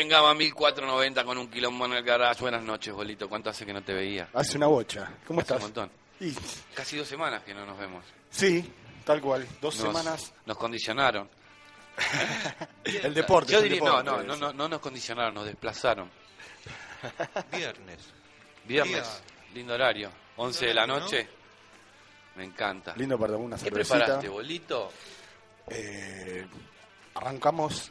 En Gama 1490 con un quilombo en el garage. Buenas noches, bolito. ¿Cuánto hace que no te veía? Hace una bocha. ¿Cómo Hace estás? un montón. Y- Casi dos semanas que no nos vemos. sí, tal cual. Dos Nos- semanas. Nos condicionaron. El deporte. Yo diría, no, deporte, no, no, no, no nos condicionaron, nos desplazaron. Viernes. Viernes, Día- lindo horario. 11 de la noche. Me encanta. Lindo para una ¿Qué cervecita. preparaste, bolito? Eh, arrancamos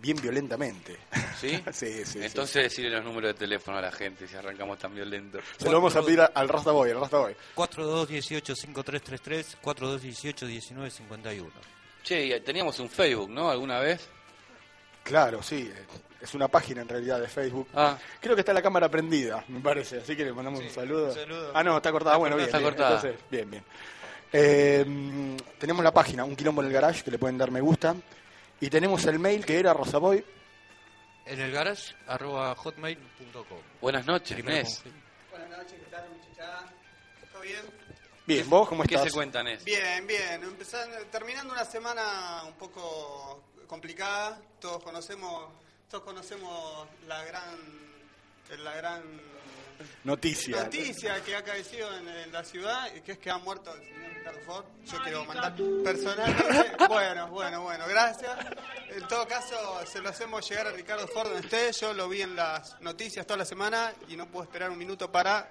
bien violentamente. ¿Sí? sí, sí. Entonces decirle los números de teléfono a la gente si arrancamos tan violento. sí. Se lo vamos a pedir a- al Rasta Boy, al Rasta Boy. 4218-5333, 4218-1951. Che, y teníamos un Facebook, ¿no? ¿Alguna vez? Claro, sí. eh, Es una página en realidad de Facebook. Ah, Creo que está la cámara prendida, me parece. Así que le mandamos un saludo. un saludo. Ah, no, está cortada. Bueno, bien. Está bien. cortada. Entonces, bien, bien. Eh, tenemos la página, un quilombo en el garage, que le pueden dar me gusta. Y tenemos el mail que era rosaboy. En el garage, arroba hotmail.com. buenas noches, con- Buenas noches, ¿qué tal muchachada? ¿Todo bien? Bien, ¿vos cómo ¿Qué estás? se cuenta, Nes? Bien, bien. Empezando, terminando una semana un poco complicada. Todos conocemos, todos conocemos la gran, la gran Noticia. noticia que ha caecido en, en la ciudad, y que es que ha muerto el señor Ricardo Ford. Yo quiero mandar personalmente. Bueno, bueno, bueno, gracias. En todo caso, se lo hacemos llegar a Ricardo Ford donde esté. Yo lo vi en las noticias toda la semana y no puedo esperar un minuto para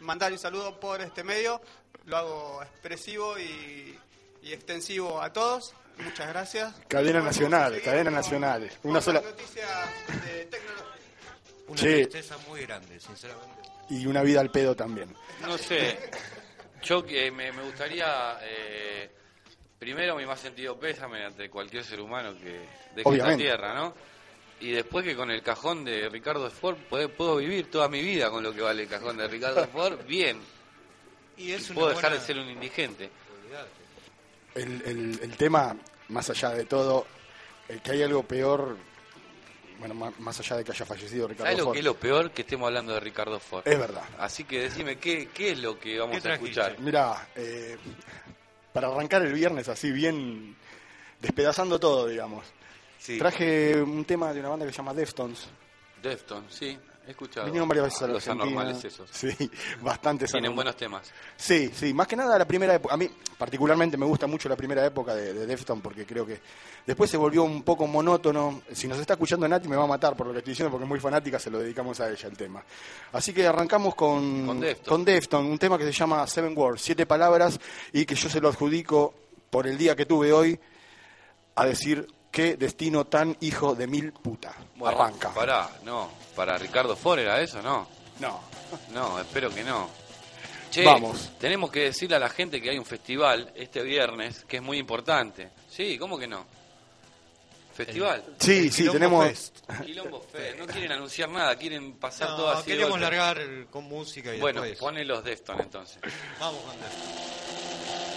mandar un saludo por este medio. Lo hago expresivo y, y extensivo a todos. Muchas gracias. Cadena nacional, cadena nacional. Una sola- noticias de tecnología. Una Sí. tristeza muy grande, sinceramente. Y una vida al pedo también. No sé. Yo que me, me gustaría, eh, primero mi más sentido pésame ante cualquier ser humano que deje esta tierra, ¿no? Y después que con el cajón de Ricardo Ford puedo, puedo vivir toda mi vida con lo que vale el cajón de Ricardo Ford, bien. Y es Y puedo dejar buena- de ser un indigente. El, el- el tema, más allá de todo, el que hay algo peor, bueno, más, allá de que haya fallecido Ricardo ¿Sabes lo Ford, que es lo peor? Que estemos hablando de Ricardo Ford. es verdad. Así que decime, ¿qué, qué es lo que vamos ¿Qué a escuchar? Mira, eh, para arrancar el viernes así bien despedazando todo, digamos. Sí. Traje un tema de una banda que se llama Deftones. Defton, sí, he escuchado. Vinieron varias veces a la Los Argentina. anormales esos. Sí, bastantes Tienen anormales. buenos temas. Sí, sí, más que nada la primera época. A mí particularmente me gusta mucho la primera época de, de Deftones porque creo que después se volvió un poco monótono. Si nos está escuchando Nati me va a matar por lo que estoy diciendo porque es muy fanática, se lo dedicamos a ella el tema. Así que arrancamos con, Con Deftones. con Deftones, un tema que se llama Seven Words, siete palabras y que yo se lo adjudico por el día que tuve hoy a decir qué destino tan hijo de mil puta. Bueno, Arranca. Pará, no. Para Ricardo Ford era eso, ¿no? No. No, espero que no. Che, Vamos. tenemos que decirle a la gente que hay un festival este viernes que es muy importante. Sí, ¿cómo que no? ¿Festival? Sí, El sí, Quilombo tenemos Fest. Quilombo Fest. No quieren anunciar nada, quieren pasar No, todo así. queremos largar el- con música y Bueno, después... pone los Defton entonces. Vamos con esto.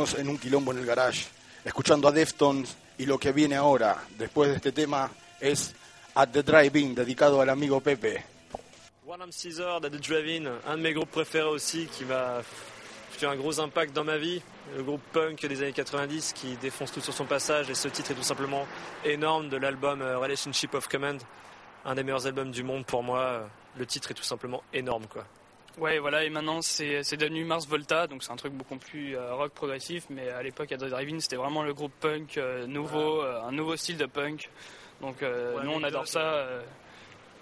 Y seguimos en un quilombo en el garage, escuchando a Deftones y lo que viene ahora, después de este tema, At the Drive-In, dedicado al amigo Pepe. One Arm Caesar, The Drive-In, un de mes groupes préférés aussi qui fait un gros impact dans ma vie. Le groupe punk des années 90 qui défonce tout sur son passage et ce titre est tout simplement énorme de l'album euh, Relationship of Command, un des meilleurs albums du monde pour moi. Le titre est tout simplement énorme quoi. Ouais, voilà, et maintenant c'est c'est devenu Mars Volta, donc c'est un truc beaucoup plus euh, rock progressif, mais à l'époque, à Drive-In, c'était vraiment le groupe punk euh, nouveau, euh, un nouveau style de punk. Donc nous, on adore ça.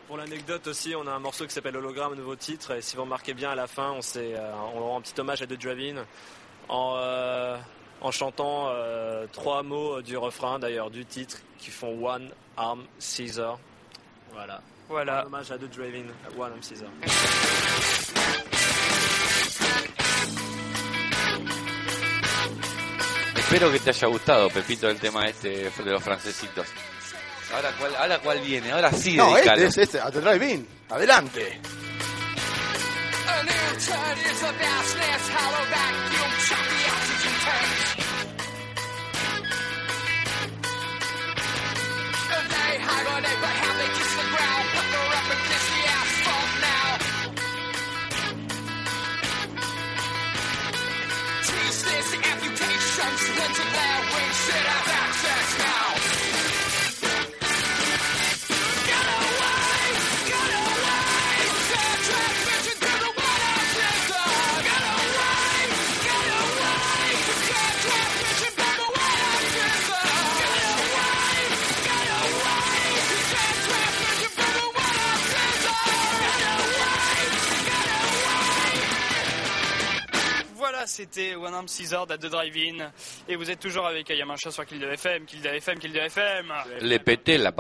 Pour l'anecdote aussi, on a un morceau qui s'appelle Hologramme, nouveau titre. Et si vous remarquez bien, à la fin, on, s'est, on rend un petit hommage à The Drive-In en, en chantant trois mots du refrain, d'ailleurs, du titre, qui font One Arm Caesar. Voilà. voilà. Un hommage à The Drive-In, One Arm Caesar. Espero que te haya gustado, Pepito, el tema este de los francesitos. Ahora cuál, ahora cuál viene, ahora sí, No, dedicalo. este es este. Adelante. Accidental outbreak, shit, out. C'était One Arm Caesar à The Drive-In. Et vous êtes toujours avec Ayamancha sur Kill de FM, Kill de FM, Kill de FM. Le pété la.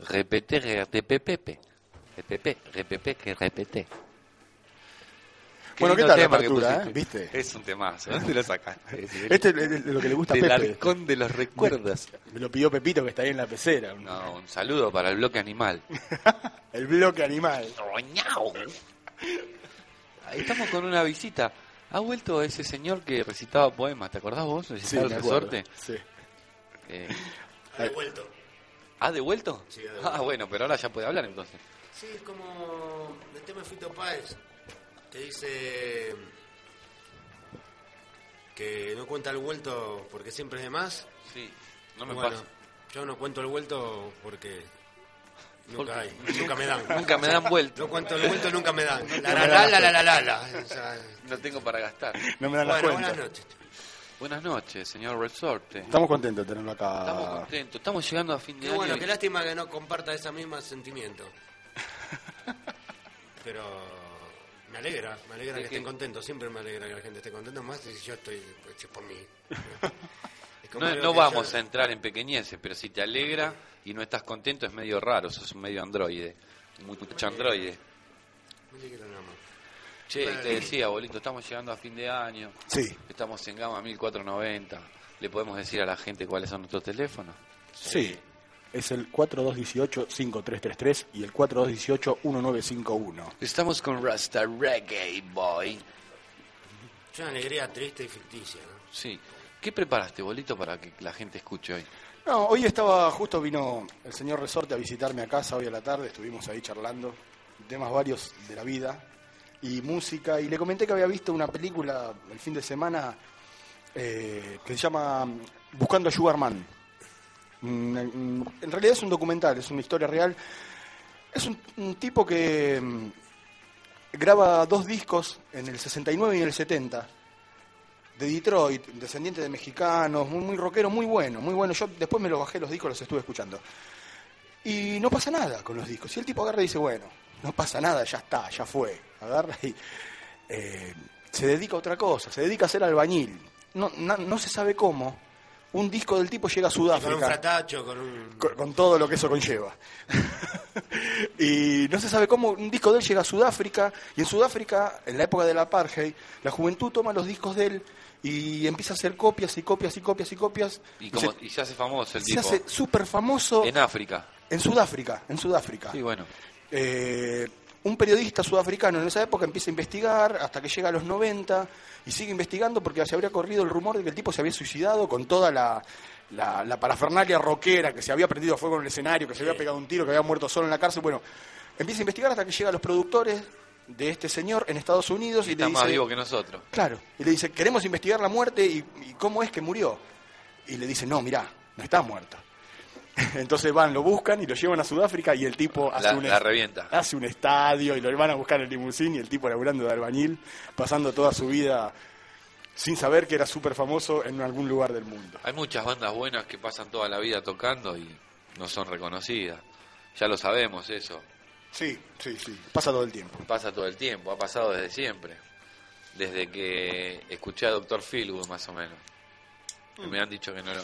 Repete, repepepe. Repepe, repepe, que repete. Bueno, ¿qué tal la apertura, eh? ¿Viste? Es un temazo. ¿Dónde lo sacaste? Este es lo que le gusta a Del Pepe. arcón de los recuerdos. Me lo pidió Pepito que está ahí en la pecera. No, un saludo para el bloque animal. El bloque animal. Estamos con una visita. Ha vuelto ese señor que recitaba poemas, ¿te acordás vos? Sí, Recitaba el resorte. Sí. Eh, Ha devuelto. ¿Ha devuelto? Sí, ha devuelto. Ah, bueno, pero ahora ya puede hablar entonces. Sí, es como el tema de Fito Páez, que dice que no cuenta el vuelto porque siempre es de más. Sí, no me bueno, pasa. yo no cuento el vuelto porque nunca Porque- hay, nunca me dan. Nunca me dan vuelto. No cuento el vuelto, nunca me dan. La la la la las la la la. O sea, No tengo para gastar. No me dan las bueno, cuentas. buenas noches. Buenas noches, señor Resorte. Estamos contentos de tenerlo Estamos acá. contentos. Estamos llegando a fin de Qué año. bueno, y- qué lástima que no comparta ese mismo sentimiento. Pero me alegra, me alegra ¿De que estén contentos, siempre me alegra que la gente esté contenta, más si yo estoy pues, es por mí. No, vamos yo- a entrar en pequeñeces, pero si te alegra y no estás contento es medio raro, sos un medio androide. Mucho androide. Che, te decía, bolito, estamos llegando a fin de año. Sí. Estamos en gama 1490. ¿Le podemos decir a la gente cuáles son nuestros teléfonos? Sí. Es el 4218-5333 y el 4218-1951. Estamos con Rasta Reggae Boy. Es una alegría triste y ficticia, ¿no? Sí. ¿Qué preparaste, bolito, para que la gente escuche hoy? No, hoy estaba, justo vino el señor Resorte a visitarme a casa hoy a la tarde, estuvimos ahí charlando, temas varios de la vida y música, y le comenté que había visto una película el fin de semana eh, que se llama Buscando a Sugar Man. Mm, mm, En realidad es un documental, es una historia real. Es un, un tipo que mm, graba dos discos en el 69 y en el 70 de Detroit, descendiente de mexicanos, muy, muy rockero, muy bueno, muy bueno. Yo después me los bajé los discos, los estuve escuchando. Y no pasa nada con los discos. Y el tipo agarra y dice, bueno, no pasa nada, ya está, ya fue. Agarra y eh, se dedica a otra cosa, se dedica a ser albañil. No, na- no se sabe cómo. Un disco del tipo llega a Con un Sudáfrica fratacho, con un... con, con todo lo que eso conlleva. y no se sabe cómo un disco de él llega a Sudáfrica, y en Sudáfrica, en la época del apartheid, la juventud toma los discos de él y empieza a hacer copias y copias y copias y copias. Y, y se, y se hace famoso el se tipo. hace súper famoso En África. en Sudáfrica, en Sudáfrica. Sí, bueno. Eh, un periodista sudafricano en esa época empieza a investigar hasta que llega a los 90 y sigue investigando porque se habría corrido el rumor de que el tipo se había suicidado con toda la, la, la parafernalia rockera, que se había prendido a fuego en el escenario, que se había pegado un tiro, que había muerto solo en la cárcel. Bueno, empieza a investigar hasta que llega a los productores de este señor en Estados Unidos y, Está le más dice, vivo que nosotros. Claro, y le dice, queremos investigar la muerte y, y cómo es que murió. Y le dice, no, mirá, no está muerto. Entonces van, lo buscan y lo llevan a Sudáfrica y el tipo hace, La, un, la revienta. hace un estadio y lo van a buscar en limusín y el tipo laburando de albañil, pasando toda su vida sin saber que era súper famoso en algún lugar del mundo. Hay muchas bandas buenas que pasan toda la vida tocando y no son reconocidas. Ya lo sabemos eso. Sí, sí, sí, pasa todo el tiempo. Pasa todo el tiempo, ha pasado desde siempre. Desde que escuché a Doctor Philwood, más o menos. Que Me han dicho que no era,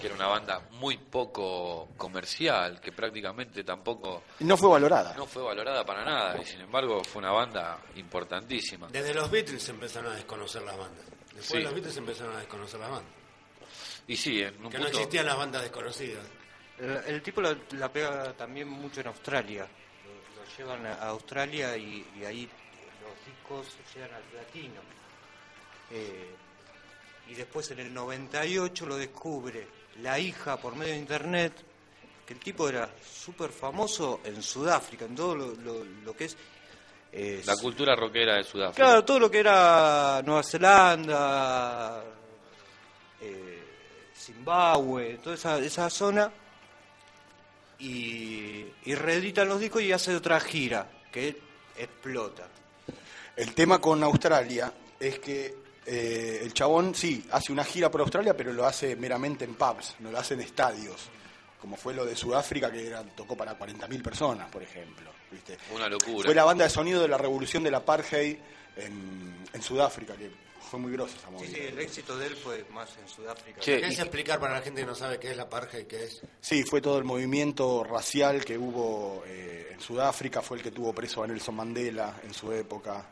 que era una banda muy poco comercial, que prácticamente tampoco no fue valorada. no fue valorada para nada. Y sin embargo fue una banda importantísima. Desde los Beatles empezaron a desconocer las bandas. Después Sí. de los Beatles empezaron a desconocer las bandas. Y sí, en un Que no existían las bandas desconocidas. El, el tipo la, la pega también mucho en Australia. Llevan a Australia y, y ahí los discos llegan al platino. Eh, y después en el 98 lo descubre la hija por medio de internet, que el tipo era súper famoso en Sudáfrica, en todo lo, lo- lo que es... eh, la cultura rockera de Sudáfrica. Claro, todo lo que era Nueva Zelanda, eh, Zimbabue, toda esa, esa zona, y, y reeditan los discos y hace otra gira que explota. El tema con Australia es que eh, el chabón sí hace una gira por Australia, pero lo hace meramente en pubs, no lo hace en estadios, como fue lo de Sudáfrica que era, tocó para 40.000 personas, por ejemplo. ¿viste? Una locura. Fue la banda de sonido de la revolución del apartheid en, en Sudáfrica, que fue muy grosa esa Sí, movida. sí, el éxito de él fue más en Sudáfrica. Che, ¿Querés y- explicar para la gente que no sabe qué es la parja y qué es? Sí, fue todo el movimiento racial que hubo eh, en Sudáfrica, fue el que tuvo preso a Nelson Mandela en su época.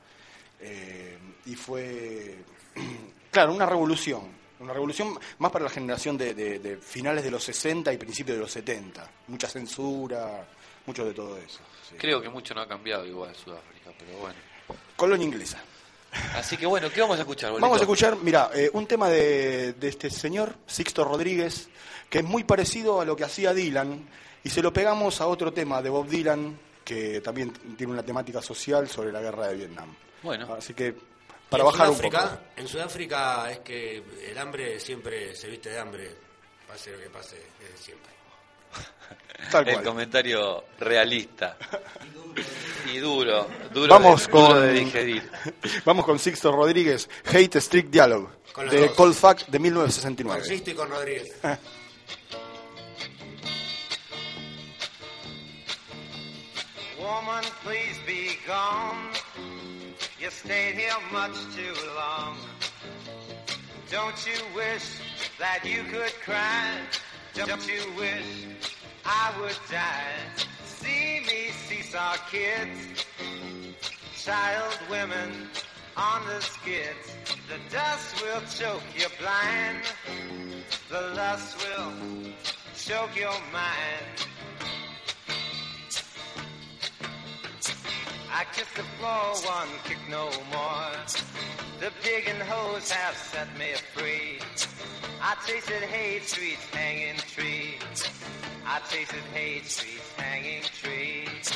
eh, y fue, claro, una revolución. Una revolución más para la generación de, de- de finales de los 60 y principios de los 70. Mucha censura, mucho de todo eso. sí. Creo que mucho no ha cambiado igual Sudáfrica, pero bueno. Colonia inglesa. Así que bueno, ¿qué vamos a escuchar, bolito? Vamos a escuchar, mira, eh, un tema de, de este señor, Sixto Rodríguez, que es muy parecido a lo que hacía Dylan, y se lo pegamos a otro tema de Bob Dylan, que también tiene una temática social sobre la guerra de Vietnam. Bueno. Así que, para en bajar un poco. En Sudáfrica es que el hambre siempre se viste de hambre, pase lo que pase, desde siempre. Tal El cual. comentario realista. Y duro. Duro, Vamos de, con, duro de digerir. vamos con Sixto Rodríguez, Hate Street Dialogue, Con de dos. Cold Fuck de Con 1969. Sisto y con Rodríguez. Woman, please be gone. You stayed here much too long. Don't you wish that you could cry. Don't you wish I would die? See me seesaw kids, child women on the skids. The dust will choke you blind. The lust will choke your mind. I kiss the floor, one kick no more. The pig and hose have set me free. I tasted hate streets hanging trees. I tasted hate streets hanging trees.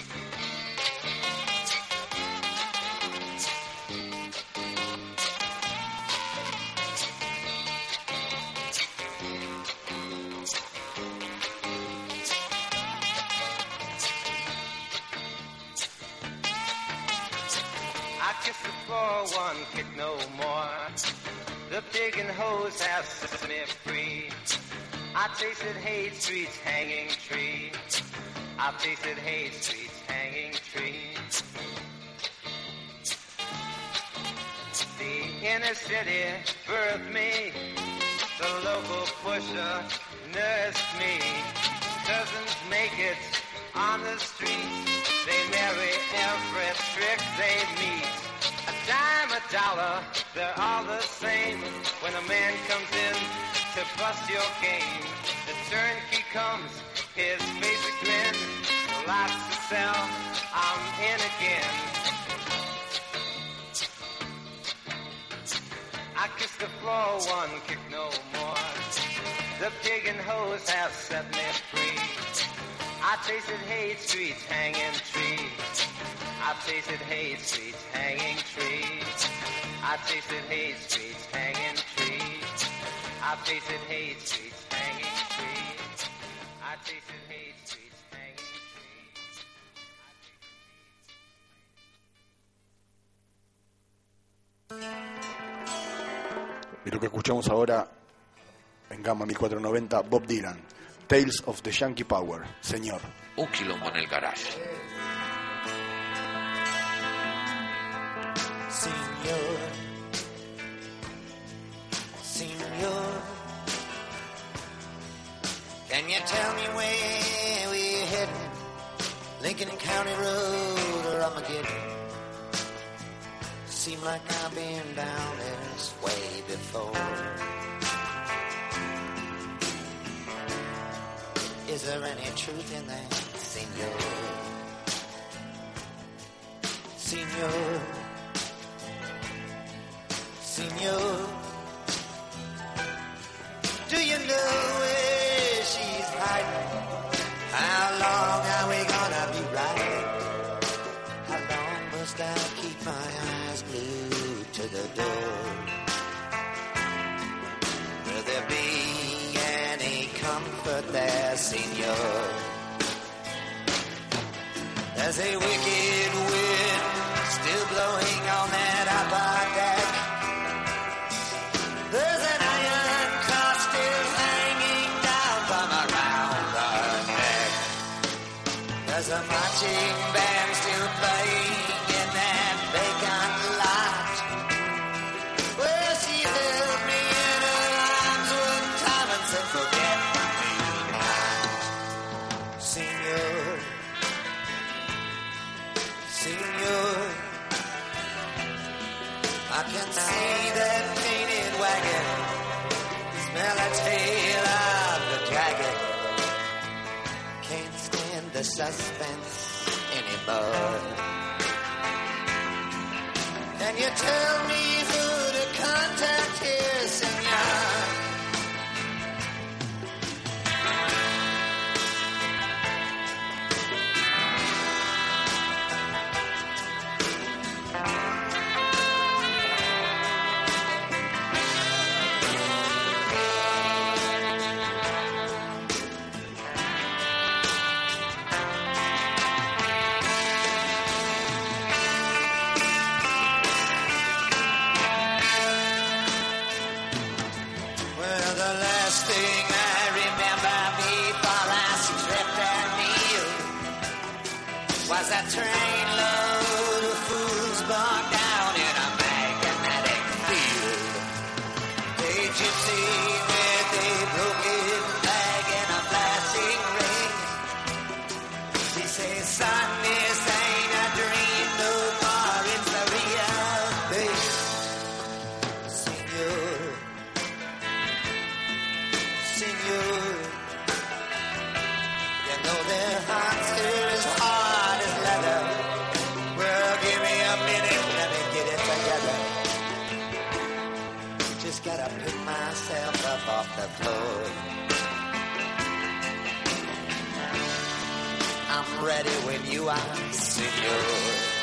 I kiss the floor, one kick no more. The pig and hose have set me free. I tasted hate streets hanging tree. I tasted hate streets hanging tree. The inner city birthed me. The local pusher nursed me. Cousins make it on the street. They marry every trick they meet. Dime, a dollar, they're all the same. When a man comes in to bust your game, the turnkey comes, his face a grin. Lots to sell, I'm in again. I kiss the floor, one kick no more. The pig and hose have set me free. I tasted hate streets hanging trees. I tasted hate streets hanging trees. I tasted hate streets hanging trees. I tasted hate streets hanging trees. I tasted hate streets hanging trees. Y lo que escuchamos ahora en Gamma 1490, Bob Dylan, Tales of the Yankee Power, señor. Un quilombo en el garage. Senor, Senor, can you tell me where we're heading? Lincoln County Road or Armageddon? Seem like I've been down this way before. Is there any truth in that, Senor? Senor. Senor. Do you know where she's hiding? How long are we gonna be riding? How long must I keep my eyes glued to the door? Will there be any comfort there, senor? There's a wicked the floor. I'm ready when you are, senor.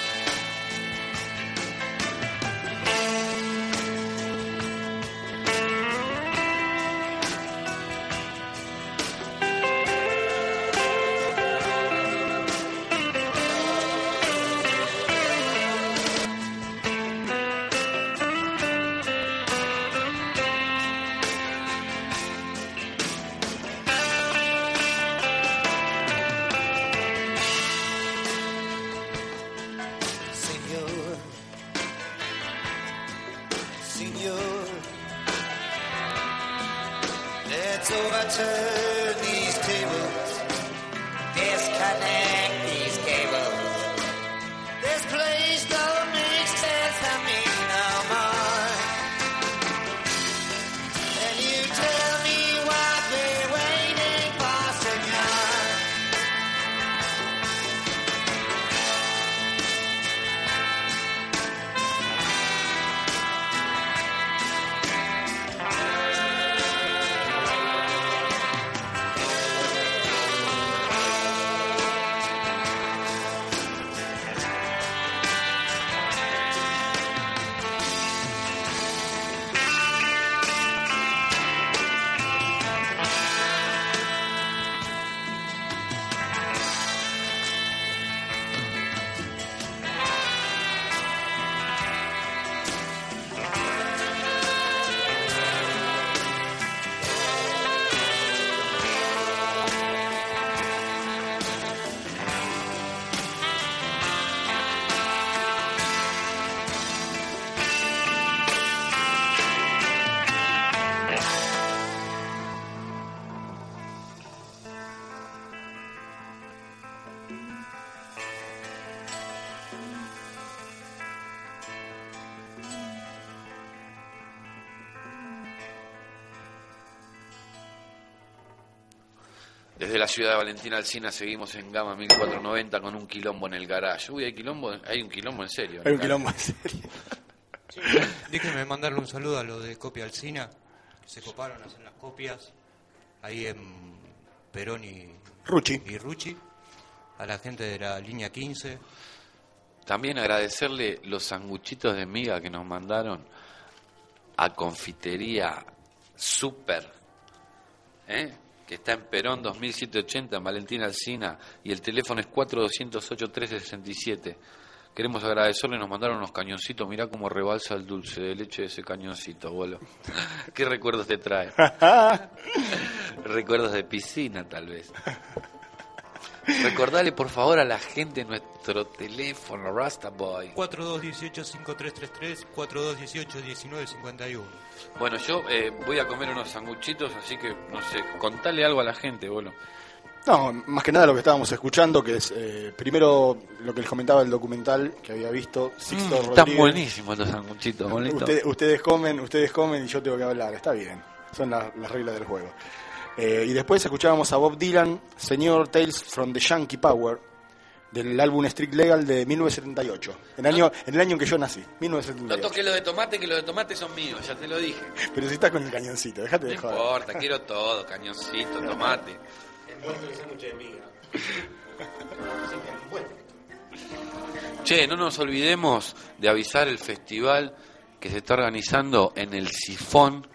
La ciudad de Valentina Alcina seguimos en Gama 1490 con un quilombo en el garage. Uy, hay quilombo, hay un quilombo en serio. Hay un quilombo en serio. Déjenme mandarle un saludo a los de Copia Alcina, que se coparon a hacer las copias ahí en Perón y Rucci. y Rucci, a la gente de la línea 15. También agradecerle los sanguchitos de miga que nos mandaron a Confitería Super, ¿eh? Que está en Perón 2780 en Valentina Alcina y el teléfono es 4208 1367. Queremos agradecerle, nos mandaron unos cañoncitos, mirá cómo rebalsa el dulce de leche de ese cañoncito, abuelo. ¿Qué recuerdos te trae? recuerdos de piscina, tal vez. Recordale, por favor, a la gente nuestro teléfono, Rastaboy. 4218-5333, 4218-1951. Bueno, yo eh, voy a comer unos sanguchitos, así que, no sé, contale algo a la gente, boludo. No, más que nada lo que estábamos escuchando, que es eh, primero lo que les comentaba el documental que había visto, Sixto Mm, están buenísimos los sanguchitos, bonito. Ustedes, ustedes comen, ustedes comen y yo tengo que hablar. Está bien, son la- las reglas del juego. Eh, y después escuchábamos a Bob Dylan, Señor Tales from the Yankee Power, del álbum Street Legal de 1978, en, año, en el año en que yo nací, No 1978. toques lo de tomate, que los de tomate son míos, ya te lo dije. Pero si estás con el cañoncito, déjate No de joder. importa, quiero todo, cañoncito, tomate. De miga. Che, no nos olvidemos de avisar el festival que se está organizando en el Sifón.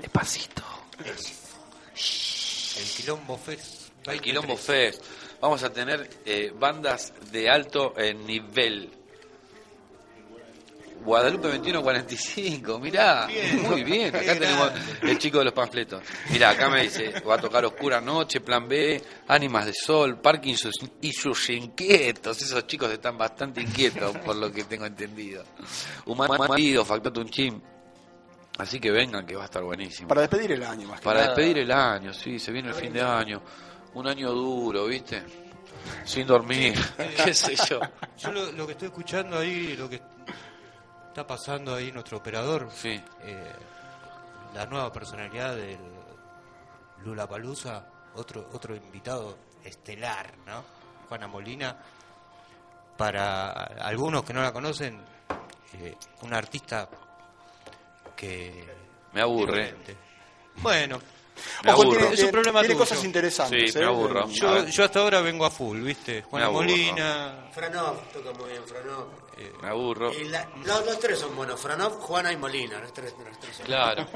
Despacito. El Quilombo Fest. El Quilombo Fest. Vamos a tener eh, bandas de alto eh, nivel. Guadalupe 2145, mirá, muy bien, acá tenemos el chico de los panfletos. Mirá, acá me dice, va a tocar Oscura Noche, Plan B, Ánimas de Sol, Parkinson y sus inquietos, esos chicos están bastante inquietos por lo que tengo entendido. Humano, Factotum Chim, así que vengan que va a estar buenísimo. Para despedir el año, más que Para nada. despedir el año, sí, se viene el fin de año. Un año duro, ¿viste? Sin dormir, qué sé yo. Yo lo, lo que estoy escuchando ahí, lo que está pasando ahí nuestro operador, Sí. eh, la nueva personalidad del Lula Palusa, otro, otro invitado estelar, ¿no? Juana Molina. Para algunos que no la conocen, eh, una artista que Me aburre. Bueno, Me Ojo, aburro. tiene, Es un problema tiene tuyo. cosas interesantes. Sí, me ¿eh? aburro. A yo, ver. yo hasta ahora vengo a full, ¿viste? Juana aburro. Molina. Franov, toca muy bien Franov. Me aburro. Y la- los, los tres son buenos, Franov, Juana y Molina. Los tres, los tres son Claro.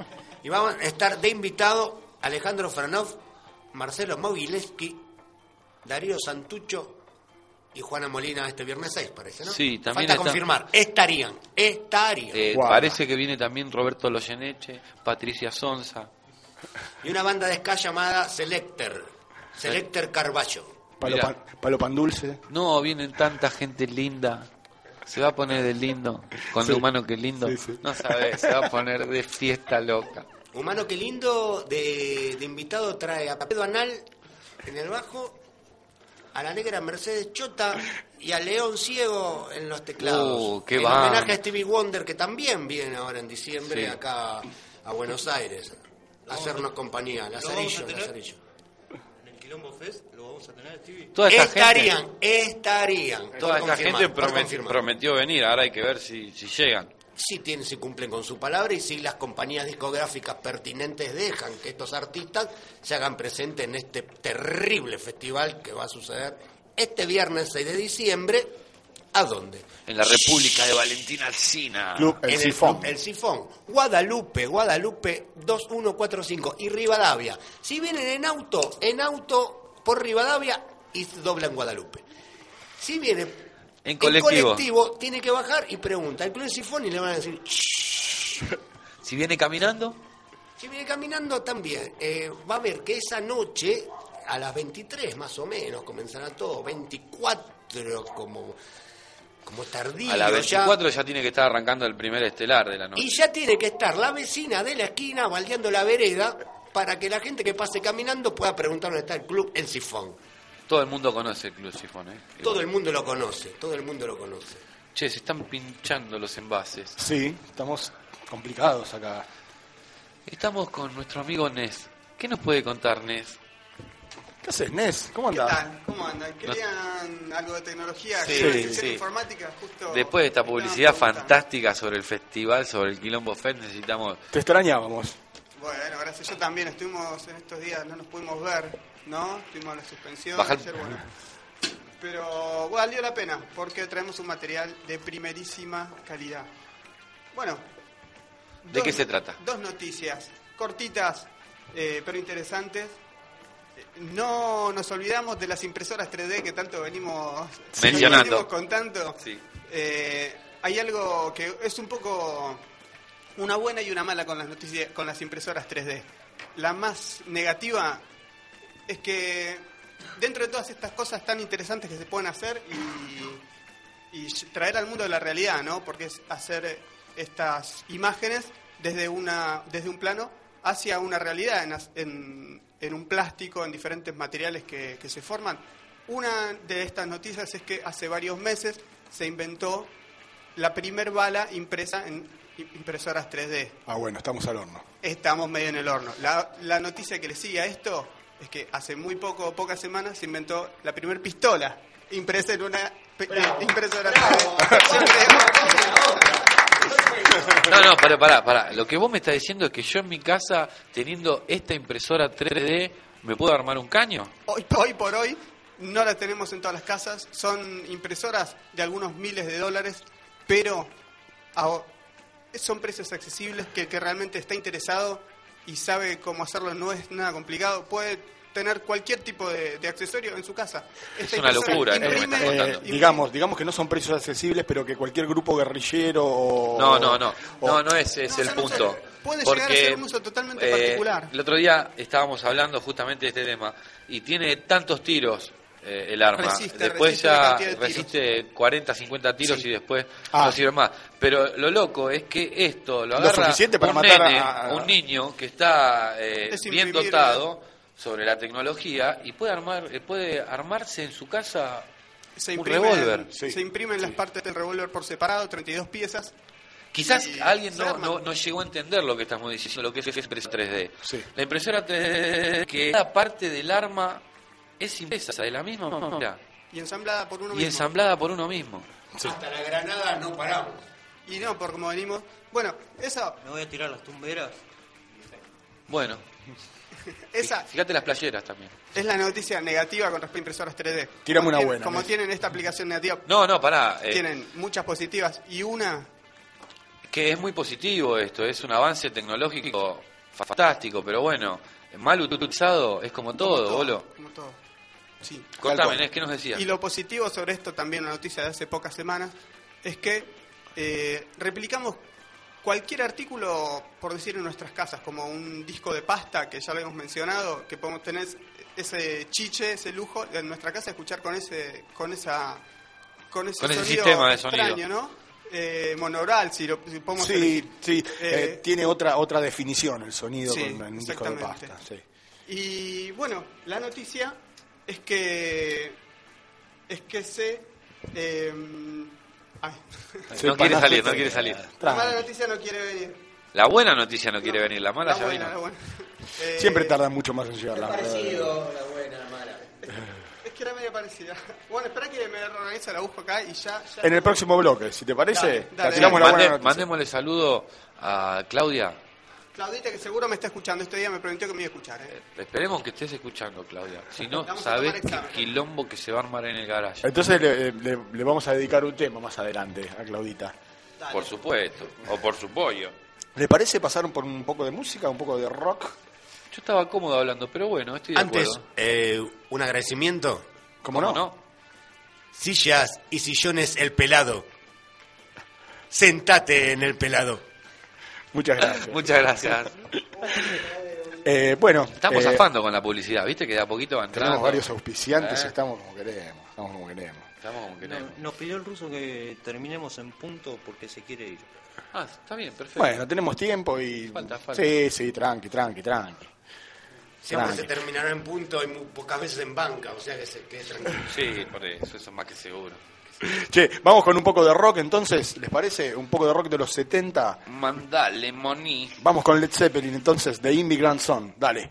Y vamos a estar de invitado Alejandro Franov, Marcelo Mogileski, Darío Santucho y Juana Molina este viernes 6, parece, ¿no? Sí, también Falta está- confirmar. Estarían, estarían. Eh, parece que viene también Roberto Loyeneche, Patricia Sonza. Y una banda de ska llamada Selector. Selector Carballo. Palo, pan, palo pan dulce. No, vienen tanta gente linda. Se va a poner de lindo. Con Sí. lo humano que lindo. Sí, sí. No sabes, se va a poner de fiesta loca. Humano, qué lindo. De, de invitado trae a Pedro Anal en el bajo, a la negra Mercedes Chota y a León Ciego en los teclados. Uh, qué en banda. homenaje a Stevie Wonder, que también viene ahora en diciembre Sí. acá a Buenos Aires a hacernos compañía. ¿Lo vamos a Lazarillo? Lazarillo. En el Quilombo Fest lo vamos a tener, Stevie. Toda esa Estarían, gente, estarían. toda esa gente todo promet- confirmado. prometió venir. Ahora hay que ver si, si llegan. Si tienen, si cumplen con su palabra y si las compañías discográficas pertinentes dejan que estos artistas se hagan presentes en este terrible festival que va a suceder este viernes 6 de diciembre. ¿A dónde? En la República de Valentina Alsina. Club El En Sifón. El Sifón. Guadalupe, Guadalupe 2145 y Rivadavia. Si vienen en auto, en auto por Rivadavia y doblan Guadalupe. Si vienen En colectivo. colectivo, tiene que bajar y pregunta al Club Sifón y le van a decir Si viene caminando, Si viene caminando también, eh, va a ver que esa noche, a las 23 más o menos, comenzará todo, 24 como, como tardío a las ya. 24 ya tiene que estar arrancando el primer estelar de la noche. Y ya tiene que estar la vecina de la esquina baldeando la vereda para que la gente que pase caminando pueda preguntar dónde está el club El Sifón. Todo el mundo conoce el Club Sifón, ¿eh? Todo el mundo lo conoce, todo el mundo lo conoce. Che, se están pinchando los envases. Sí, estamos complicados acá. Estamos con nuestro amigo Nes. ¿Qué nos puede contar Nes? ¿Qué haces, Nes? ¿Cómo ¿Qué andás? tal? ¿Cómo andan? ¿Querían algo de tecnología? Sí, ¿Querían sí, ciencia sí. informática? Justo Después de esta publicidad fantástica sobre el festival, sobre el Quilombo Fest, necesitamos... Te extrañábamos. Bueno, gracias. Yo también estuvimos en estos días, no nos pudimos ver, ¿no? Estuvimos en la suspensión. Ayer, bueno. Pero valió la pena porque traemos un material de primerísima calidad. Bueno. ¿De dos- qué se trata? Dos noticias cortitas, eh, pero interesantes. Eh, No nos olvidamos de las impresoras 3D que tanto venimos Mencionando. venimos contando. Sí. Eh, hay algo que es un poco una buena y una mala con las noticias, con las impresoras 3D. La más negativa es que dentro de todas estas cosas tan interesantes que se pueden hacer y, y traer al mundo de la realidad, ¿no? Porque es hacer estas imágenes desde una desde un plano hacia una realidad en, as- en- en un plástico, en diferentes materiales que, que se forman. Una de estas noticias es que hace varios meses se inventó la primer bala impresa en impresoras 3D. Ah, bueno, estamos al horno. Estamos medio en el horno. La, la noticia que le sigue a esto es que hace muy poco, pocas semanas, se inventó la primer pistola impresa en una pe- impresora 3D. No, no, pará, pará, pará. Lo que vos me estás diciendo es que yo en mi casa, teniendo esta impresora 3D, ¿me puedo armar un caño? Hoy, hoy por hoy no la tenemos en todas las casas. Son impresoras de algunos miles de dólares, pero a- son precios accesibles que el que realmente está interesado y sabe cómo hacerlo no es nada complicado. Puede tener cualquier tipo de, de accesorio en su casa. Esta una locura, imprime-. Eh, digamos, digamos que no son precios accesibles, pero que cualquier grupo guerrillero o... No, no, no. o- No, no es, es No, el punto. puede Porque, llegar a ser un uso totalmente eh, particular. El otro día estábamos hablando justamente de este tema y tiene tantos tiros eh, el arma. Resiste, después resiste ya de resiste 40, 50 tiros Sí. y después Ah. no sirve más. Pero lo loco es que esto lo Lo agarra suficiente para un matar a- nene, a- un niño que está eh, Es bien dotado sobre la tecnología y puede armar eh, puede armarse en su casa Se un revólver. Sí. se imprimen las partes del revólver por separado, 32 piezas. Quizás Y alguien no, no, no llegó a entender lo que estamos diciendo, lo que es impresora 3D. Sí. La impresora 3D, que cada parte del arma es impresa de la misma manera Y ensamblada por uno y mismo. ensamblada por uno mismo. Hasta la granada no paramos. Y no, por como venimos. Bueno, eso. Me voy a tirar las tumberas. Bueno, Esa fíjate las playeras también. es la noticia negativa con respecto a impresoras 3D. Tírame Como una buena, Como tienen esta aplicación negativa, No, no, pará. eh, tienen muchas positivas y una que es muy positivo esto, es un avance tecnológico fantástico, pero bueno, mal utilizado es como todo, todo, bolo. como todo. Sí. Contame, ¿qué nos decías? Y lo positivo sobre esto, también una noticia de hace pocas semanas, es que eh, replicamos cualquier artículo, por decir, en nuestras casas, como un disco de pasta, que ya lo hemos mencionado, que podemos tener ese chiche, ese lujo en nuestra casa, escuchar con ese, con esa, con ese, Con ese sonido sistema de sonido. extraño, ¿no? Eh, monaural, si lo si podemos Sí, elegir. sí, Eh, eh, tiene otra otra definición el sonido Sí, con en un disco de pasta. sí. Y bueno, la noticia es que es que se eh, ay. No quiere salir, no quiere salir. La mala noticia no quiere venir. La buena noticia no quiere venir, la mala La ya buena, vino. la buena. Eh, Siempre tarda mucho más en llegar la la buena, la mala. Es que era medio parecida. Bueno, espera que me organice la busco acá y ya. ya En el próximo bloque, si te parece, Dale, dale, tiramos Mande- la buena noticia. mandémosle saludo a Claudia. Claudita, que seguro me está escuchando. Este día me prometió que me iba a escuchar. ¿eh? Esperemos que estés escuchando, Claudia. Si no, Vamos a sabés qué quilombo que se va a armar en el garage. Entonces le, le- le vamos a dedicar un tema más adelante a Claudita. Por supuesto. O por su pollo. ¿Le parece pasar por un poco de música, un poco de rock? Yo estaba cómodo hablando, pero bueno, estoy de Antes, acuerdo. eh, un agradecimiento. ¿Cómo no? no? Sillas y sillones el pelado. Sentate en el pelado. Muchas gracias. Muchas gracias. Eh, bueno, Estamos eh, zafando con la publicidad, ¿viste? Que de a poquito va entrando. tenemos varios auspiciantes Eh. y estamos como queremos. Estamos como queremos. Estamos como queremos. No- nos pidió el ruso que terminemos en punto porque se quiere ir. Ah, está bien, perfecto. Bueno, tenemos tiempo y... Falta, falta. Sí, sí, tranqui, tranqui, tranqui. Siempre Tranqui. se terminará en punto y muy pocas veces en banca, o sea que se quede tranquilo. Sí, por eso, eso es más que seguro. Che, vamos con un poco de rock entonces, ¿les parece? Un poco de rock de los 70. Mandale, Moni. Vamos con Led Zeppelin entonces, de Immigrant Song. Dale.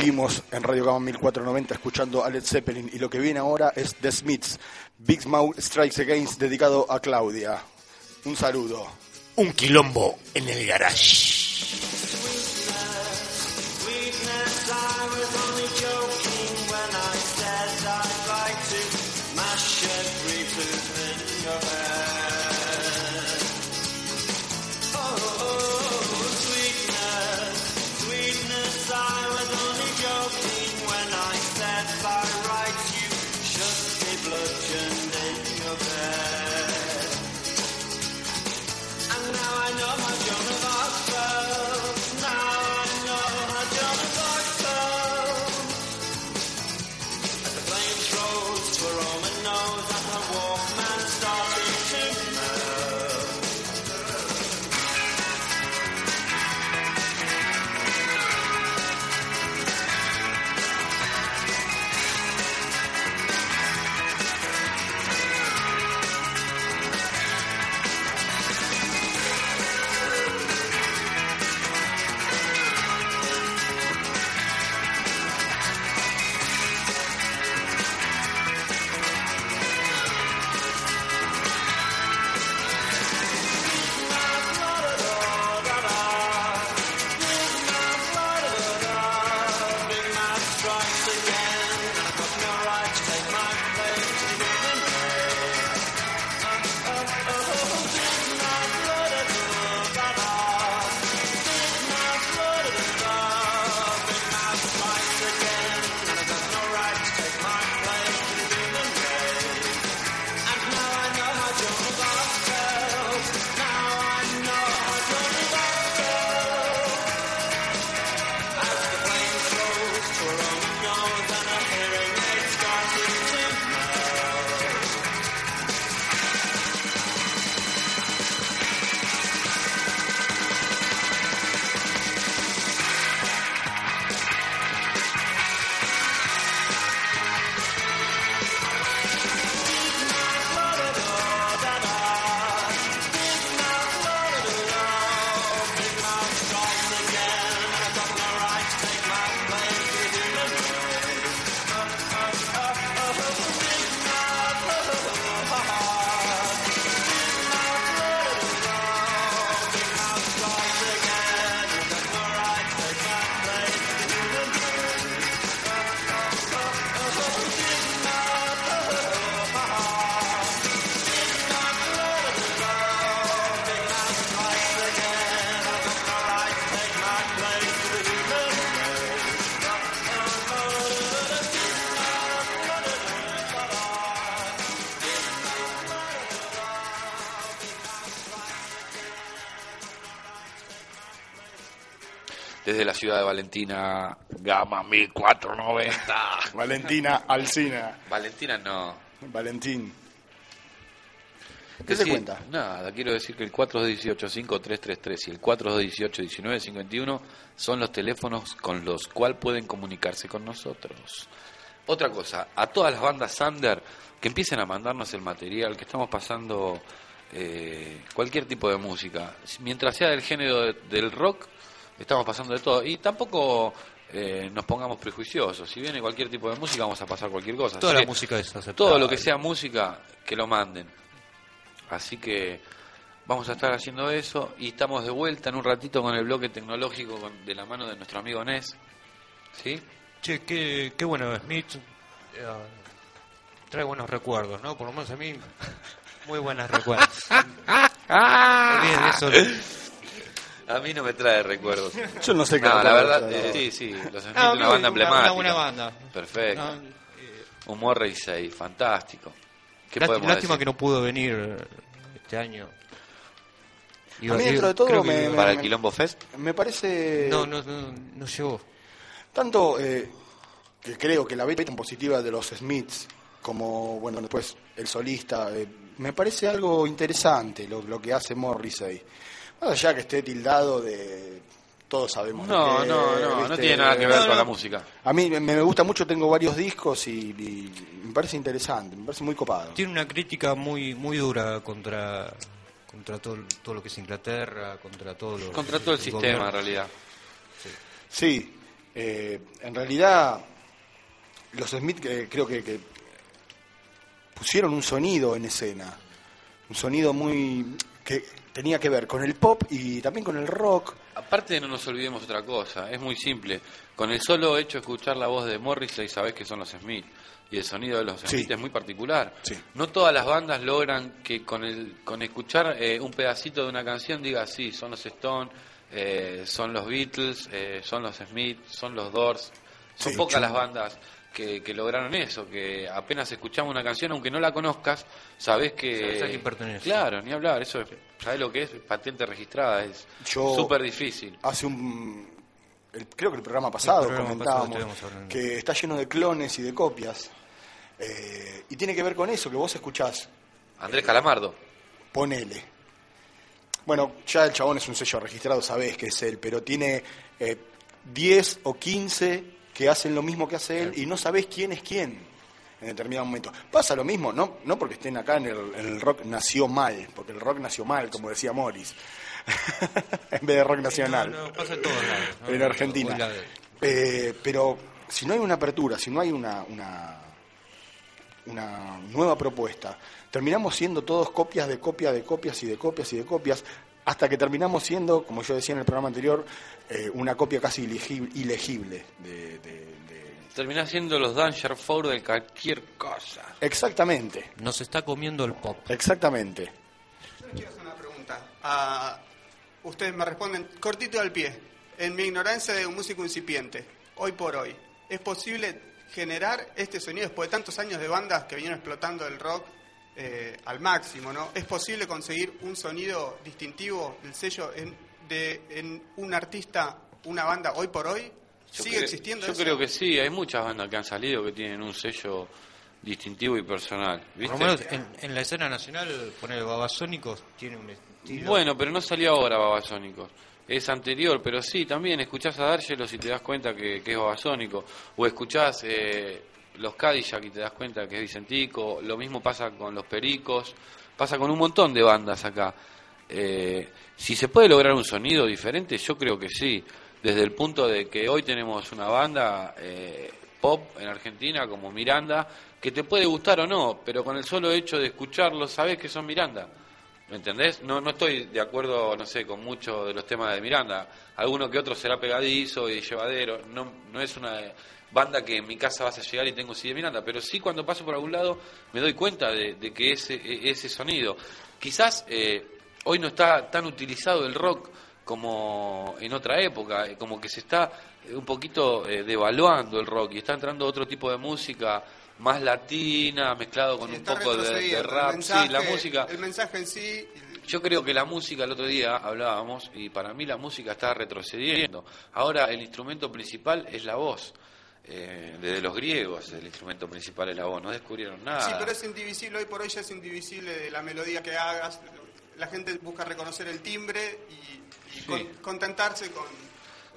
Seguimos en Radio Gama 1490 escuchando a Led Zeppelin y lo que viene ahora es The Smiths, Big Mouth Strikes Against dedicado a Claudia. Un saludo. Un quilombo en el garage. Desde la ciudad de Valentina, Gama 1490. Valentina Alcina. Valentina no. Valentín. ¿Qué se sí, cuenta? Nada, quiero decir que el 4218-5333 y el 4218-1951 son los teléfonos con los cuales pueden comunicarse con nosotros. Otra cosa, a todas las bandas Sander que empiecen a mandarnos el material, que estamos pasando eh, cualquier tipo de música. Mientras sea del género de- del rock, estamos pasando de todo. Y tampoco eh, nos pongamos prejuiciosos. Si viene cualquier tipo de música, vamos a pasar cualquier cosa. Toda Así la que música es aceptable. Todo lo que sea música, que lo manden. Así que vamos a estar haciendo eso y estamos de vuelta en un ratito con el bloque tecnológico con- de la mano de nuestro amigo Nes. ¿Sí? Che, qué, qué bueno, Smith. eh, trae buenos recuerdos, ¿no? Por lo menos a mí, muy buenos recuerdos. Olviden eso. A mí no me trae recuerdos. Yo no sé qué No, la verdad, trae. eh, sí, sí, los Smiths, Ah, una banda una- emblemática. una buena banda. Perfecto. No, Un Morrissey 6, fantástico. ¿Qué Lástima, podemos lástima decir? que no pudo venir eh, este año. A mí dentro de todo me- ¿Para el Quilombo Fest? Me parece No, no, no, no llegó. tanto eh, que creo que la beta tan positiva de los Smiths como bueno después el solista eh, me parece algo interesante lo, lo que hace Morrissey más allá que esté tildado de todos sabemos No, que, no, no, no tiene nada que ver No, con no. la música. a mí me, me gusta mucho tengo varios discos y, y me parece interesante me parece muy copado Tiene una crítica muy muy dura contra contra todo, todo lo que es Inglaterra, contra todo lo Contra todo el sistema, gobierno. en realidad. Sí, eh, en realidad los Smith eh, creo que, que pusieron un sonido en escena, un sonido muy que tenía que ver con el pop y también con el rock. Aparte no nos olvidemos otra cosa, es muy simple. Con el solo hecho de escuchar la voz de Morrissey sabés que son los Smith. Y el sonido de los Sí. Smith es muy particular. Sí. No todas las bandas logran que con el con escuchar eh, un pedacito de una canción diga sí, son los Stones, eh, son los Beatles, eh, son los Smith, son los Doors. Son Sí, pocas las bandas que, que lograron eso, que apenas escuchamos una canción, aunque no la conozcas, sabés que... Sabés a quién pertenece. Claro, ni hablar, eso es, ¿sabés lo que es? Patente registrada, es súper difícil. Hace un el- creo que el programa pasado El programa comentábamos pasado que está lleno de clones y de copias. Eh, y tiene que ver con eso, que vos escuchás Andrés Calamardo. ponele. Bueno, ya el chabón es un sello registrado, sabés que es él, pero tiene eh, 10 o 15 que hacen lo mismo que hace él y no sabés quién es quién en determinado momento. Pasa lo mismo, no, no porque estén acá en el, rock nació mal, porque el rock nació mal, como decía Morris, en vez de rock nacional No, no, pasa en todos lados. ¿no? en Argentina. La- Eh, pero si no hay una apertura, si no hay una, una, una nueva propuesta, terminamos siendo todos copias de copias de copias y de copias y de copias, hasta que terminamos siendo, como yo decía en el programa anterior, eh, una copia casi ilegible, ilegible de- Terminás siendo los Danger Four de cualquier cosa. Exactamente, Nos está comiendo el pop. exactamente. Yo les quiero hacer una pregunta. Ah, ustedes me responden cortito al pie. En mi ignorancia de un músico incipiente, hoy por hoy, ¿es posible generar este sonido después de tantos años de bandas que vinieron explotando el rock eh, al máximo? ¿no? ¿Es posible conseguir un sonido distintivo del sello en, de, en un artista, una banda hoy por hoy? Yo ¿Sigue creo- existiendo Yo eso? creo que sí, hay muchas bandas que han salido que tienen un sello distintivo y personal. Por lo menos en, en la escena nacional, poner Babasónicos tiene un estilo. Bueno, pero no salió ahora Babasónicos. Es anterior, pero sí, también escuchás a D'Argelos y te das cuenta que, que es Babasónico. O escuchás eh, los Cadillac y te das cuenta que es Vicentico. Lo mismo pasa con los Pericos. Pasa con un montón de bandas acá. Eh, si se puede lograr un sonido diferente, yo creo que sí. Desde el punto de que hoy tenemos una banda eh, pop en Argentina como Miranda, que te puede gustar o no, pero con el solo hecho de escucharlo sabes que son Miranda. ¿Me entendés? No, no estoy de acuerdo, no sé, con muchos de los temas de Miranda. Alguno que otro será pegadizo y llevadero. No, no es una banda que en mi casa vas a llegar y tengo CD de Miranda, pero sí cuando paso por algún lado me doy cuenta de, de que ese, e- ese sonido. Quizás eh, hoy no está tan utilizado el rock como en otra época, eh, como que se está eh, un poquito eh, devaluando el rock y está entrando otro tipo de música más latina, mezclado con Sí, un poco de, de retrocediendo. El rap. mensaje- sí, la música. El mensaje en sí Yo creo que la música, el otro día hablábamos, y para mí la música está retrocediendo. Ahora el instrumento principal es la voz. Eh, desde los griegos el instrumento principal es la voz, no descubrieron nada. Sí, pero es indivisible, hoy por hoy ya es indivisible la melodía que hagas. La gente busca reconocer el timbre y, y con- contentarse con...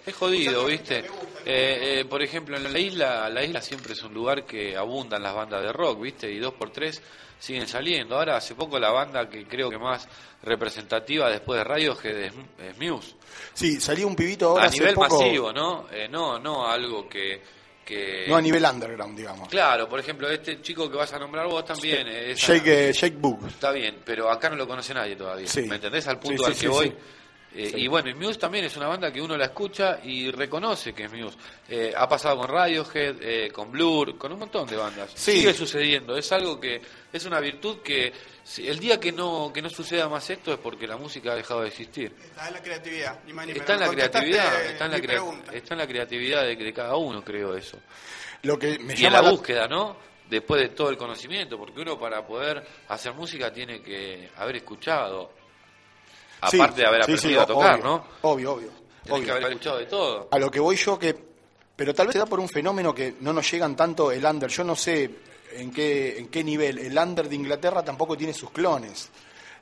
Es jodido, ¿viste? Eh, eh, por ejemplo, en la isla, la isla siempre es un lugar que abundan las bandas de rock, ¿viste? Y dos por tres siguen saliendo. Ahora, hace poco la banda que creo que más representativa después de Radiohead es, es Muse. Sí, salió un pibito ahora A hace nivel poco- masivo, ¿no? Eh, no, no algo que... que... No a nivel underground, digamos. Claro, por ejemplo, este chico que vas a nombrar vos también es... Shake, eh, Shake Book. Está bien, pero acá no lo conoce nadie todavía. Sí. ¿Me entendés? Al punto Sí, al que voy. Eh. Y bueno, y Muse también es una banda que uno la escucha y reconoce que es Muse. Eh, ha pasado con Radiohead, eh, con Blur, con un montón de bandas. Sigue sucediendo. Es algo que es una virtud que si- el día que no que no suceda más esto es porque la música ha dejado de existir. Está en la creatividad, ni más ni Está en la creatividad, está en la, mi crea- pregunta. está en la creatividad de, de cada uno, creo eso. Lo que me y en la la- búsqueda, ¿no? Después de todo el conocimiento, porque uno para poder hacer música tiene que haber escuchado, Sí, aparte de haber sí, aprendido sí, a tocar, obvio, ¿no? Obvio, obvio. Tienes que obvio. haber escuchado de todo. A lo que voy yo que... Pero tal vez se da por un fenómeno que no nos llegan tanto el under. Yo no sé en qué, en qué nivel. El under de Inglaterra tampoco tiene sus clones,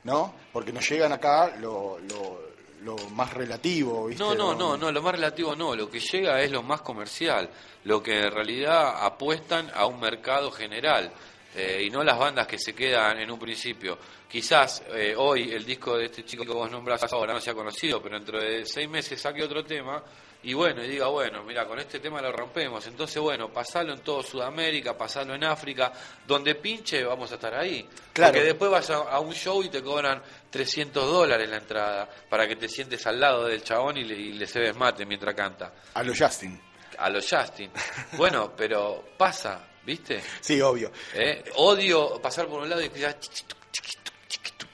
¿no? Porque nos llegan acá lo, lo, lo más relativo, ¿viste? No, no, no, no, lo más relativo no, lo que llega es lo más comercial, lo que en realidad apuestan a un mercado general eh, y no las bandas que se quedan en un principio. Quizás eh, hoy el disco de este chico que vos nombrás ahora no sea conocido, pero dentro de seis meses saque otro tema y bueno, y diga, bueno, mira, con este tema lo rompemos, entonces bueno, pasalo en todo Sudamérica, pasalo en África, donde pinche vamos a estar ahí. Claro. Porque después vas a, a un show y te cobran 300 dólares la entrada para que te sientes al lado del chabón y le, y le cebes mate mientras canta. A lo Justin. A los Justin. Bueno, pero pasa, ¿viste? Sí, obvio. ¿Eh? Odio pasar por un lado y chiquitu,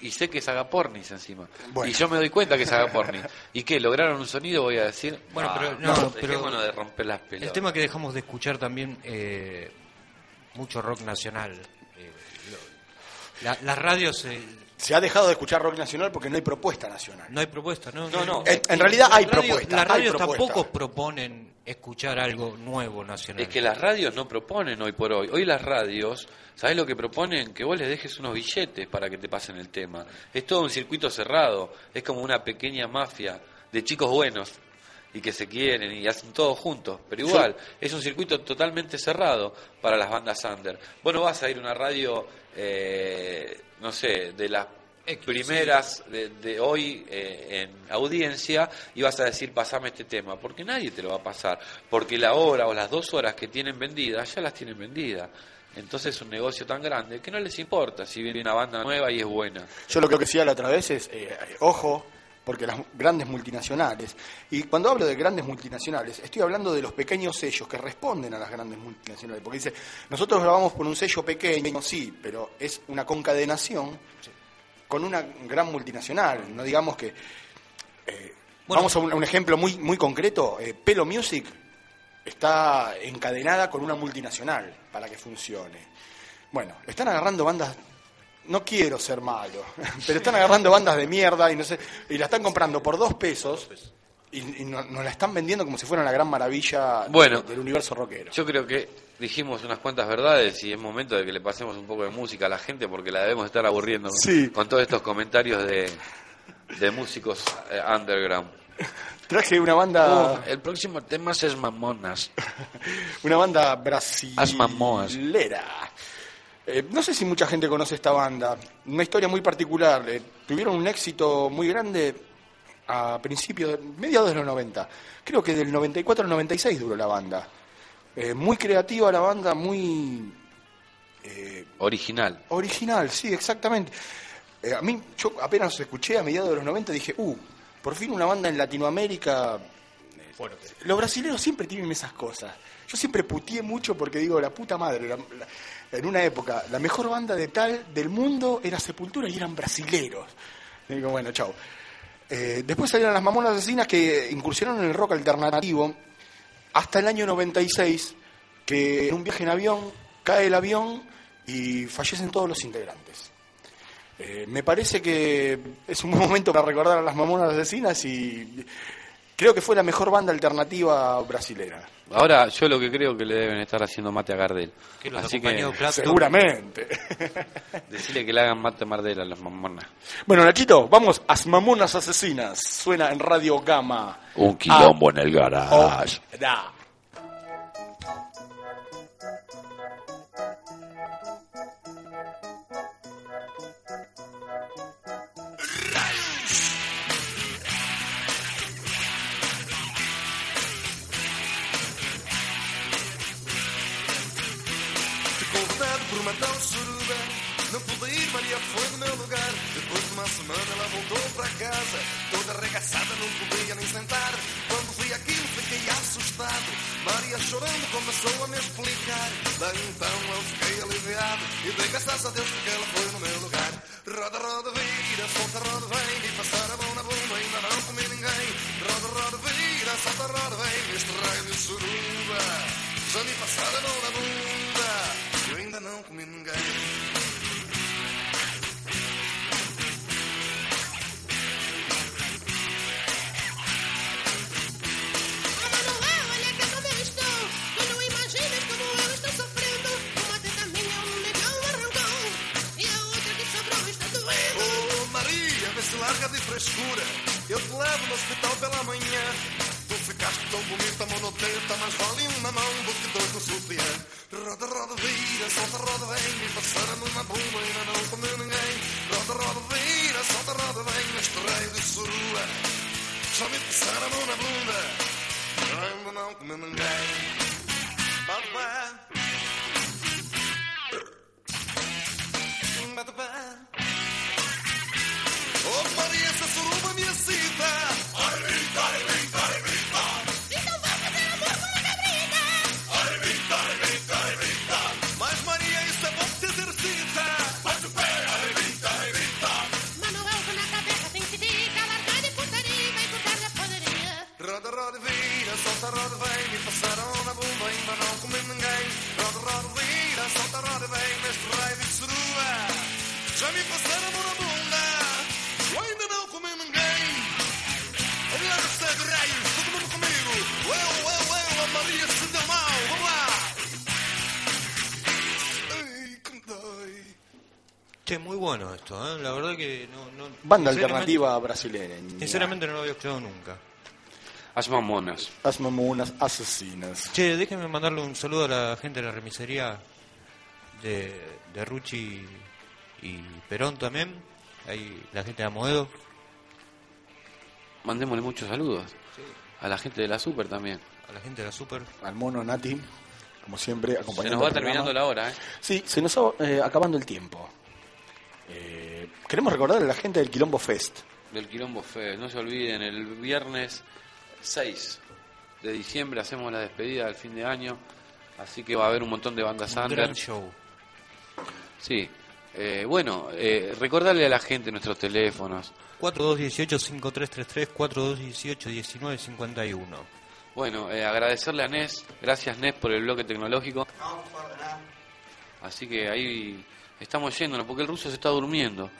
y sé que es agapornis encima. Bueno. Y yo me doy cuenta que es agapornis. ¿Y qué? ¿Lograron un sonido? Voy a decir. Bueno, "Ah, pero no, pero dejémonos de romper las pelotas. el tema que dejamos de escuchar también eh, mucho rock nacional. eh, lo- la- las radios eh, Se ha dejado de escuchar rock nacional porque no hay propuesta nacional. no hay propuesta, ¿no? No, no. En, en realidad hay Las radios- propuesta. Las hay radios propuesta. tampoco proponen escuchar algo nuevo nacional. Es que las radios no proponen hoy por hoy. Hoy las radios, ¿sabes lo que proponen? Que vos les dejes unos billetes para que te pasen el tema. Es todo un circuito cerrado. Es como una pequeña mafia de chicos buenos y que se quieren y hacen todo juntos. Pero igual, es un circuito totalmente cerrado para las bandas under. Vos no vas a ir a una radio, eh, no sé, de las primeras de, de hoy eh, en audiencia y vas a decir pasame este tema porque nadie te lo va a pasar porque la hora o las dos horas que tienen vendidas ya las tienen vendidas. Entonces es un negocio tan grande que no les importa si viene una banda nueva y es buena. Yo lo que decía la otra vez es, eh, ojo, porque las grandes multinacionales, y cuando hablo de grandes multinacionales, estoy hablando de los pequeños sellos que responden a las grandes multinacionales, porque dice, nosotros grabamos por un sello pequeño, sí, pero es una concadenación con una gran multinacional, no digamos que... eh, vamos a un, ejemplo muy, muy concreto, eh, Pelo Music está encadenada con una multinacional para que funcione. Bueno, están agarrando bandas no quiero ser malo, pero están agarrando bandas de mierda y no sé, y la están comprando por dos pesos y, y no- nos la están vendiendo como si fuera la gran maravilla de- Bueno. del universo rockero. yo creo que dijimos unas cuantas verdades y es momento de que le pasemos un poco de música a la gente porque la debemos estar aburriendo Sí. con todos estos comentarios de, de músicos eh, underground Traje una banda, Uh, el próximo tema es Mamonas una banda As Mamoas. brasilera. Eh, no sé si mucha gente conoce esta banda. Una historia muy particular. Eh, tuvieron un éxito muy grande a principios, de- mediados de los 90. Creo que del 94 al 96 duró la banda. Eh, muy creativa la banda, muy eh, original original, sí, exactamente. Eh, a mí, yo apenas escuché a mediados de los 90 dije, uh, por fin una banda en Latinoamérica. Los brasileños siempre tienen esas cosas. Yo siempre putié mucho porque digo, la puta madre, la- la- en una época, la mejor banda de tal del mundo era Sepultura y eran brasileros. Y digo, bueno, chao. Eh, después salieron las mamonas asesinas que incursionaron en el rock alternativo hasta el año 96, que en un viaje en avión cae el avión y fallecen todos los integrantes. Eh, me parece que es un buen momento para recordar a las mamonas asesinas y creo que fue la mejor banda alternativa brasilera. Ahora yo lo que creo que le deben estar haciendo mate a Gardel. Que los Así que. Seguramente. decirle que le hagan mate a Mardel a las mamonas. Bueno, Nachito, vamos a Mamonas Asesinas. Suena en Radio Gama. Un quilombo en el garage. Oh, da. ¿Eh? La verdad que no... no Banda alternativa brasileña. Sinceramente no lo había escuchado nunca. As mamonas. Las mamonas asesinas. Che, déjenme mandarle un saludo a la gente de la remisería de, de Ruchi y Perón también. Ahí la gente de Amoedo. Mandémosle muchos saludos. A la gente de la Super también. A la gente de la Super. Al mono Nati, como siempre, Se acompañando. nos va terminando la hora, ¿eh? Sí, se nos va eh, acabando el tiempo. Queremos recordar a la gente del Quilombo Fest. Del Quilombo Fest. No se olviden, el viernes 6 de diciembre hacemos la despedida del fin de año. Así que va a haber un montón de bandas Un under. gran show. Sí. Eh, bueno, eh, recordarle a la gente nuestros teléfonos. 4218-5333, 4218-1951. Bueno, eh, agradecerle a Nes. Gracias, Nes, por el bloque tecnológico. Así que ahí estamos yéndonos, porque el ruso se está durmiendo.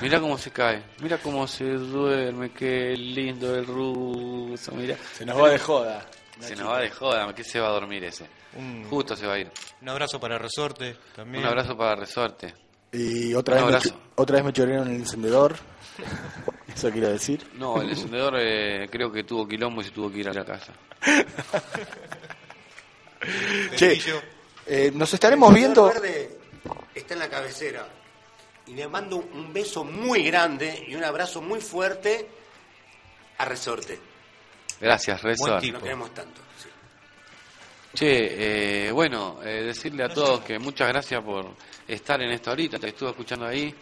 Mirá cómo se cae, mira cómo se duerme, qué lindo el ruso, mirá. Se nos va de joda. Se nos va de joda, ¿qué se va a dormir ese? Un, Justo se va a ir. un abrazo para Resorte también. Un abrazo para Resorte. Y otra Un vez, me, otra vez me chorearon el encendedor. Eso quiero decir. No, el encendedor eh, creo que tuvo quilombo y se tuvo que ir a la casa. Che, eh, nos estaremos viendo. Verde está en la cabecera. Y le mando un beso muy grande y un abrazo muy fuerte a Resorte. Gracias, Resort. Lo queremos tanto. sí. Che, eh, bueno, eh, decirle a todos que muchas gracias por estar en esta horita. Te estuve escuchando ahí.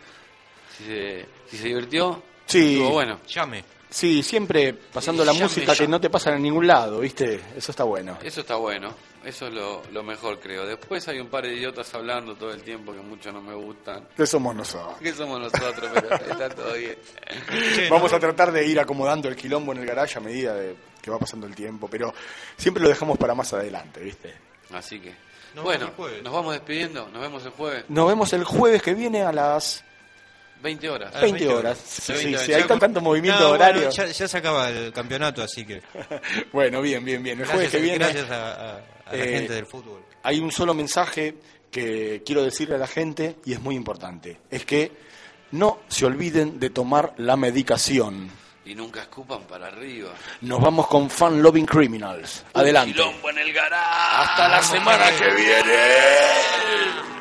Si se, si se divirtió, Sí. estuvo bueno. Llame. Sí, siempre pasando Sí, la música que no te pasan en ningún lado, ¿viste? Eso está bueno. Eso está bueno. Eso es lo, lo mejor, creo. Después hay un par de idiotas hablando todo el tiempo que muchos no me gustan. Que somos nosotros. Que somos nosotros, pero está todo bien. Vamos a tratar de ir acomodando el quilombo en el garage a medida de que va pasando el tiempo, pero siempre lo dejamos para más adelante, ¿viste? Así que, Nos bueno, nos vamos despidiendo. Nos vemos el jueves. Nos vemos el jueves que viene a las 20 horas. Ah, 20, horas. Sí, sí, hay con... tanto movimiento no, horario. Ya, ya, se acaba el campeonato, así que. bueno, bien, bien, bien. El gracias, jueves que viene. Gracias a, la eh, gente del fútbol. Hay un solo mensaje que quiero decirle a la gente y es muy importante. Es que no se olviden de tomar la medicación. Y nunca escupan para arriba. Nos vamos con Fan Loving Criminals. Adelante. Un en el garaje. Hasta la semana que viene.